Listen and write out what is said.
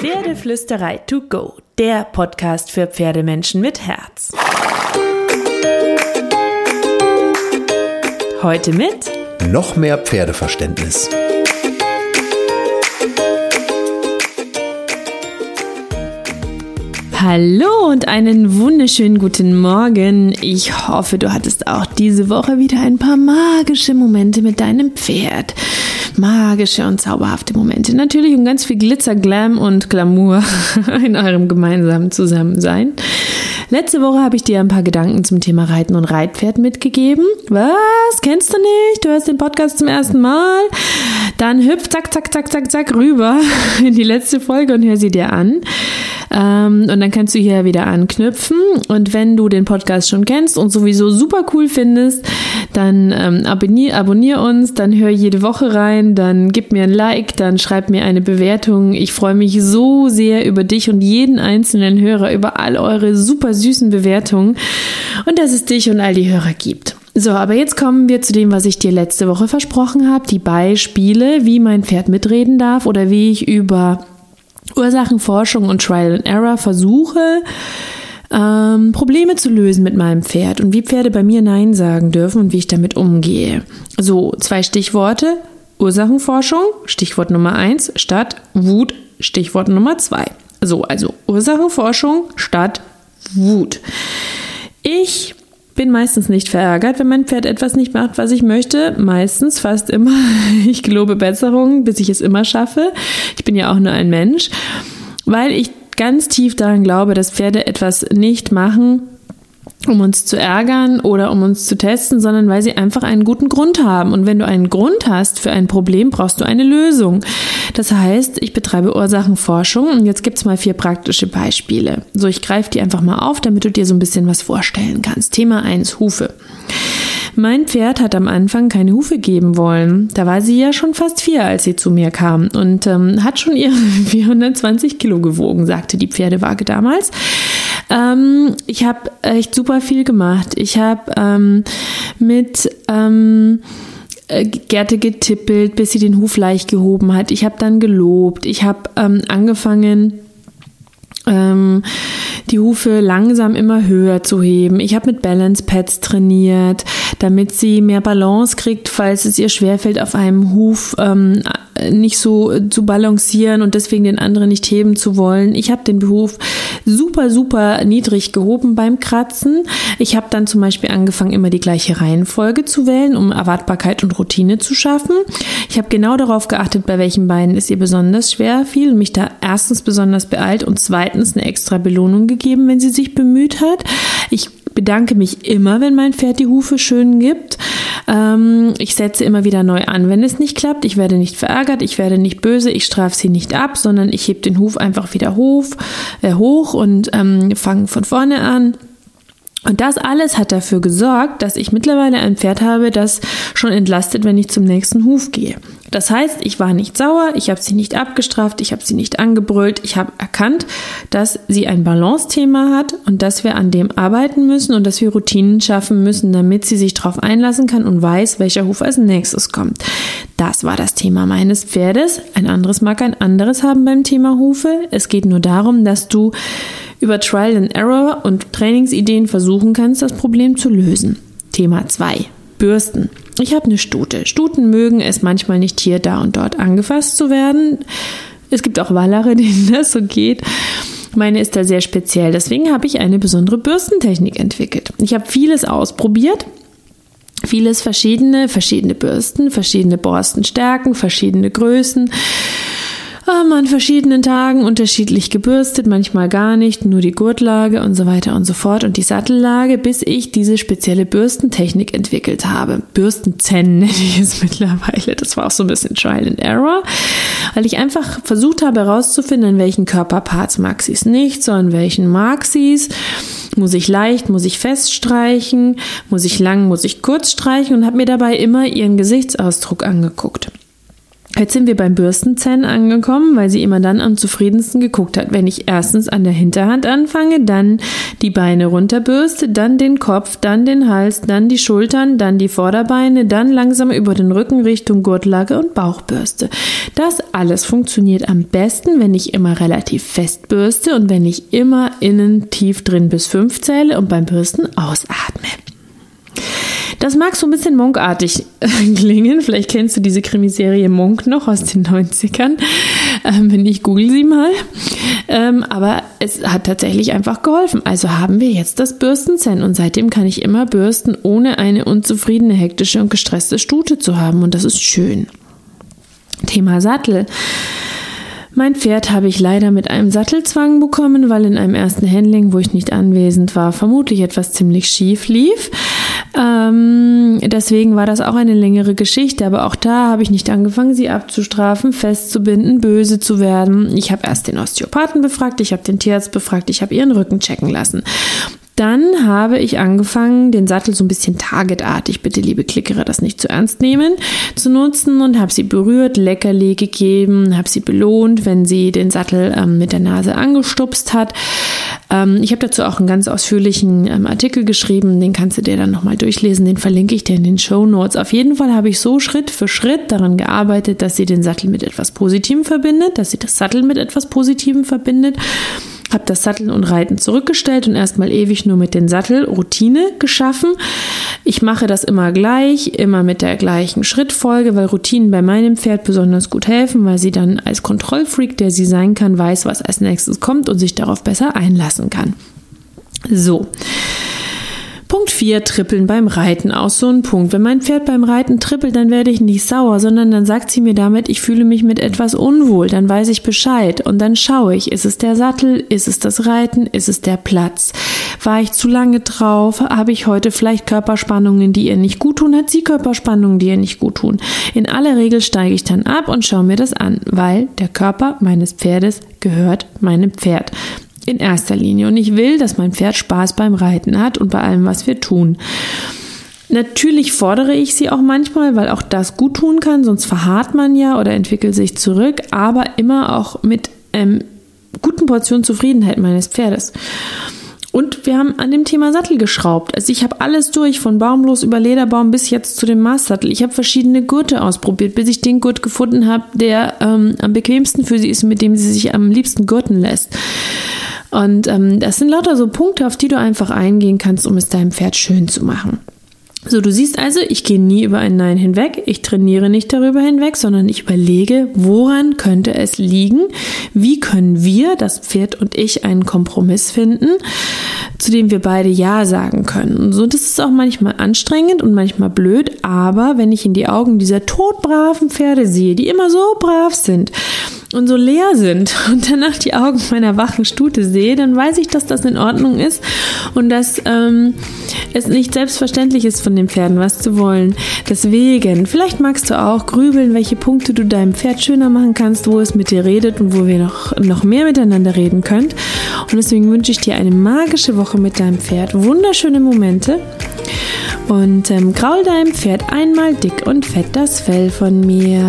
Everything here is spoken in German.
Pferdeflüsterei to go, der Podcast für Pferdemenschen mit Herz. Heute mit noch mehr Pferdeverständnis. Hallo und einen wunderschönen guten Morgen. Ich hoffe, du hattest auch diese Woche wieder ein paar magische Momente mit deinem Pferd. Magische und zauberhafte Momente. Natürlich und ganz viel Glitzer, Glam und Glamour in eurem gemeinsamen Zusammensein. Letzte Woche habe ich dir ein paar Gedanken zum Thema Reiten und Reitpferd mitgegeben. Was? Kennst du nicht? Du hörst den Podcast zum ersten Mal? Dann hüpf zack, zack, zack, zack, zack rüber in die letzte Folge und hör sie dir an. Ähm, und dann kannst du hier wieder anknüpfen. Und wenn du den Podcast schon kennst und sowieso super cool findest, dann ähm, abonnier, abonnier uns, dann hör jede Woche rein, dann gib mir ein Like, dann schreib mir eine Bewertung. Ich freue mich so sehr über dich und jeden einzelnen Hörer, über all eure super süßen Bewertungen und dass es dich und all die Hörer gibt. So, aber jetzt kommen wir zu dem, was ich dir letzte Woche versprochen habe, die Beispiele, wie mein Pferd mitreden darf oder wie ich über Ursachenforschung und Trial and Error versuche, ähm, Probleme zu lösen mit meinem Pferd und wie Pferde bei mir Nein sagen dürfen und wie ich damit umgehe. So, zwei Stichworte. Ursachenforschung, Stichwort Nummer eins, statt Wut, Stichwort Nummer zwei. So, also Ursachenforschung statt Wut. Ich bin meistens nicht verärgert, wenn mein Pferd etwas nicht macht, was ich möchte. Meistens, fast immer. Ich gelobe Besserung, bis ich es immer schaffe. Ich bin ja auch nur ein Mensch, weil ich ganz tief daran glaube, dass Pferde etwas nicht machen, um uns zu ärgern oder um uns zu testen, sondern weil sie einfach einen guten Grund haben. Und wenn du einen Grund hast für ein Problem, brauchst du eine Lösung. Das heißt, ich betreibe Ursachenforschung und jetzt gibt's mal vier praktische Beispiele. So, ich greife die einfach mal auf, damit du dir so ein bisschen was vorstellen kannst. Thema eins: Hufe. Mein Pferd hat am Anfang keine Hufe geben wollen. Da war sie ja schon fast vier, als sie zu mir kam und ähm, hat schon ihre 420 Kilo gewogen, sagte die Pferdewaage damals. Ähm, ich habe echt super viel gemacht. Ich habe ähm, mit ähm, äh, Gerte getippelt, bis sie den Huf leicht gehoben hat. Ich habe dann gelobt. Ich habe ähm, angefangen, ähm, die Hufe langsam immer höher zu heben. Ich habe mit Balance Pads trainiert, damit sie mehr Balance kriegt, falls es ihr schwerfällt, auf einem Huf ähm, nicht so zu balancieren und deswegen den anderen nicht heben zu wollen. Ich habe den Beruf super, super niedrig gehoben beim Kratzen. Ich habe dann zum Beispiel angefangen, immer die gleiche Reihenfolge zu wählen, um Erwartbarkeit und Routine zu schaffen. Ich habe genau darauf geachtet, bei welchen Beinen es ihr besonders schwer fiel und mich da erstens besonders beeilt und zweitens eine extra Belohnung gegeben, wenn sie sich bemüht hat. Ich bedanke mich immer, wenn mein Pferd die Hufe schön gibt. Ähm, ich setze immer wieder neu an, wenn es nicht klappt. Ich werde nicht verärgert, ich werde nicht böse, ich strafe sie nicht ab, sondern ich hebe den Huf einfach wieder hoch, äh, hoch und ähm, fange von vorne an. Und das alles hat dafür gesorgt, dass ich mittlerweile ein Pferd habe, das schon entlastet, wenn ich zum nächsten Huf gehe. Das heißt, ich war nicht sauer, ich habe sie nicht abgestraft, ich habe sie nicht angebrüllt, ich habe erkannt, dass sie ein Balance-Thema hat und dass wir an dem arbeiten müssen und dass wir Routinen schaffen müssen, damit sie sich darauf einlassen kann und weiß, welcher Huf als nächstes kommt. Das war das Thema meines Pferdes. Ein anderes mag ein anderes haben beim Thema Hufe. Es geht nur darum, dass du über Trial and Error und Trainingsideen versuchen kannst, das Problem zu lösen. Thema 2. Bürsten. Ich habe eine Stute. Stuten mögen es manchmal nicht hier, da und dort angefasst zu werden. Es gibt auch Wallere, denen das so geht. Meine ist da sehr speziell. Deswegen habe ich eine besondere Bürstentechnik entwickelt. Ich habe vieles ausprobiert. Vieles verschiedene, verschiedene Bürsten, verschiedene Borstenstärken, verschiedene Größen haben an verschiedenen Tagen unterschiedlich gebürstet, manchmal gar nicht, nur die Gurtlage und so weiter und so fort und die Sattellage, bis ich diese spezielle Bürstentechnik entwickelt habe. Bürstenzen nenne ich es mittlerweile. Das war auch so ein bisschen Trial and Error, weil ich einfach versucht habe herauszufinden, in welchen Körperparts mag sie es nicht, so in welchen mag sie es. Muss ich leicht, muss ich fest streichen, muss ich lang, muss ich kurz streichen und habe mir dabei immer ihren Gesichtsausdruck angeguckt. Jetzt sind wir beim Bürstenzähnen angekommen, weil sie immer dann am zufriedensten geguckt hat, wenn ich erstens an der Hinterhand anfange, dann die Beine runterbürste, dann den Kopf, dann den Hals, dann die Schultern, dann die Vorderbeine, dann langsam über den Rücken Richtung Gurtlage und Bauchbürste. Das alles funktioniert am besten, wenn ich immer relativ fest bürste und wenn ich immer innen tief drin bis fünf zähle und beim Bürsten ausatme. Das mag so ein bisschen monkartig klingen. Vielleicht kennst du diese Krimiserie Monk noch aus den 90ern. Ähm, wenn nicht, google sie mal. Ähm, aber es hat tatsächlich einfach geholfen. Also haben wir jetzt das Bürstenzen und seitdem kann ich immer bürsten, ohne eine unzufriedene, hektische und gestresste Stute zu haben. Und das ist schön. Thema Sattel. Mein Pferd habe ich leider mit einem Sattelzwang bekommen, weil in einem ersten Handling, wo ich nicht anwesend war, vermutlich etwas ziemlich schief lief. Ähm, deswegen war das auch eine längere Geschichte, aber auch da habe ich nicht angefangen, sie abzustrafen, festzubinden, böse zu werden. Ich habe erst den Osteopathen befragt, ich habe den Tierarzt befragt, ich habe ihren Rücken checken lassen. Dann habe ich angefangen, den Sattel so ein bisschen targetartig, bitte liebe Klickerer, das nicht zu ernst nehmen, zu nutzen und habe sie berührt, Leckerli gegeben, habe sie belohnt, wenn sie den Sattel ähm, mit der Nase angestupst hat. Ähm, ich habe dazu auch einen ganz ausführlichen ähm, Artikel geschrieben, den kannst du dir dann nochmal durchlesen, den verlinke ich dir in den Show Notes. Auf jeden Fall habe ich so Schritt für Schritt daran gearbeitet, dass sie den Sattel mit etwas Positivem verbindet, dass sie das Sattel mit etwas Positivem verbindet habe das Satteln und Reiten zurückgestellt und erstmal ewig nur mit den Sattel Routine geschaffen. Ich mache das immer gleich, immer mit der gleichen Schrittfolge, weil Routinen bei meinem Pferd besonders gut helfen, weil sie dann als Kontrollfreak, der sie sein kann, weiß, was als nächstes kommt und sich darauf besser einlassen kann. So. Punkt 4, Trippeln beim Reiten. Auch so ein Punkt. Wenn mein Pferd beim Reiten trippelt, dann werde ich nicht sauer, sondern dann sagt sie mir damit, ich fühle mich mit etwas unwohl. Dann weiß ich Bescheid und dann schaue ich, ist es der Sattel, ist es das Reiten, ist es der Platz? War ich zu lange drauf? Habe ich heute vielleicht Körperspannungen, die ihr nicht gut tun? Hat sie Körperspannungen, die ihr nicht gut tun? In aller Regel steige ich dann ab und schaue mir das an, weil der Körper meines Pferdes gehört meinem Pferd in erster Linie. Und ich will, dass mein Pferd Spaß beim Reiten hat und bei allem, was wir tun. Natürlich fordere ich sie auch manchmal, weil auch das gut tun kann, sonst verharrt man ja oder entwickelt sich zurück, aber immer auch mit ähm, guten Portionen Zufriedenheit meines Pferdes. Und wir haben an dem Thema Sattel geschraubt. Also ich habe alles durch, von Baumlos über Lederbaum bis jetzt zu dem Maßsattel. Ich habe verschiedene Gurte ausprobiert, bis ich den Gurt gefunden habe, der ähm, am bequemsten für sie ist, mit dem sie sich am liebsten gurten lässt. Und ähm, das sind lauter so Punkte, auf die du einfach eingehen kannst, um es deinem Pferd schön zu machen. So, du siehst also, ich gehe nie über ein Nein hinweg, ich trainiere nicht darüber hinweg, sondern ich überlege, woran könnte es liegen, wie können wir, das Pferd und ich, einen Kompromiss finden, zu dem wir beide Ja sagen können. Und so, das ist auch manchmal anstrengend und manchmal blöd, aber wenn ich in die Augen dieser todbraven Pferde sehe, die immer so brav sind, und so leer sind und danach die Augen meiner wachen Stute sehe, dann weiß ich, dass das in Ordnung ist und dass ähm, es nicht selbstverständlich ist, von den Pferden was zu wollen. Deswegen, vielleicht magst du auch grübeln, welche Punkte du deinem Pferd schöner machen kannst, wo es mit dir redet und wo wir noch, noch mehr miteinander reden könnt. Und deswegen wünsche ich dir eine magische Woche mit deinem Pferd, wunderschöne Momente und ähm, kraul deinem Pferd einmal dick und fett das Fell von mir.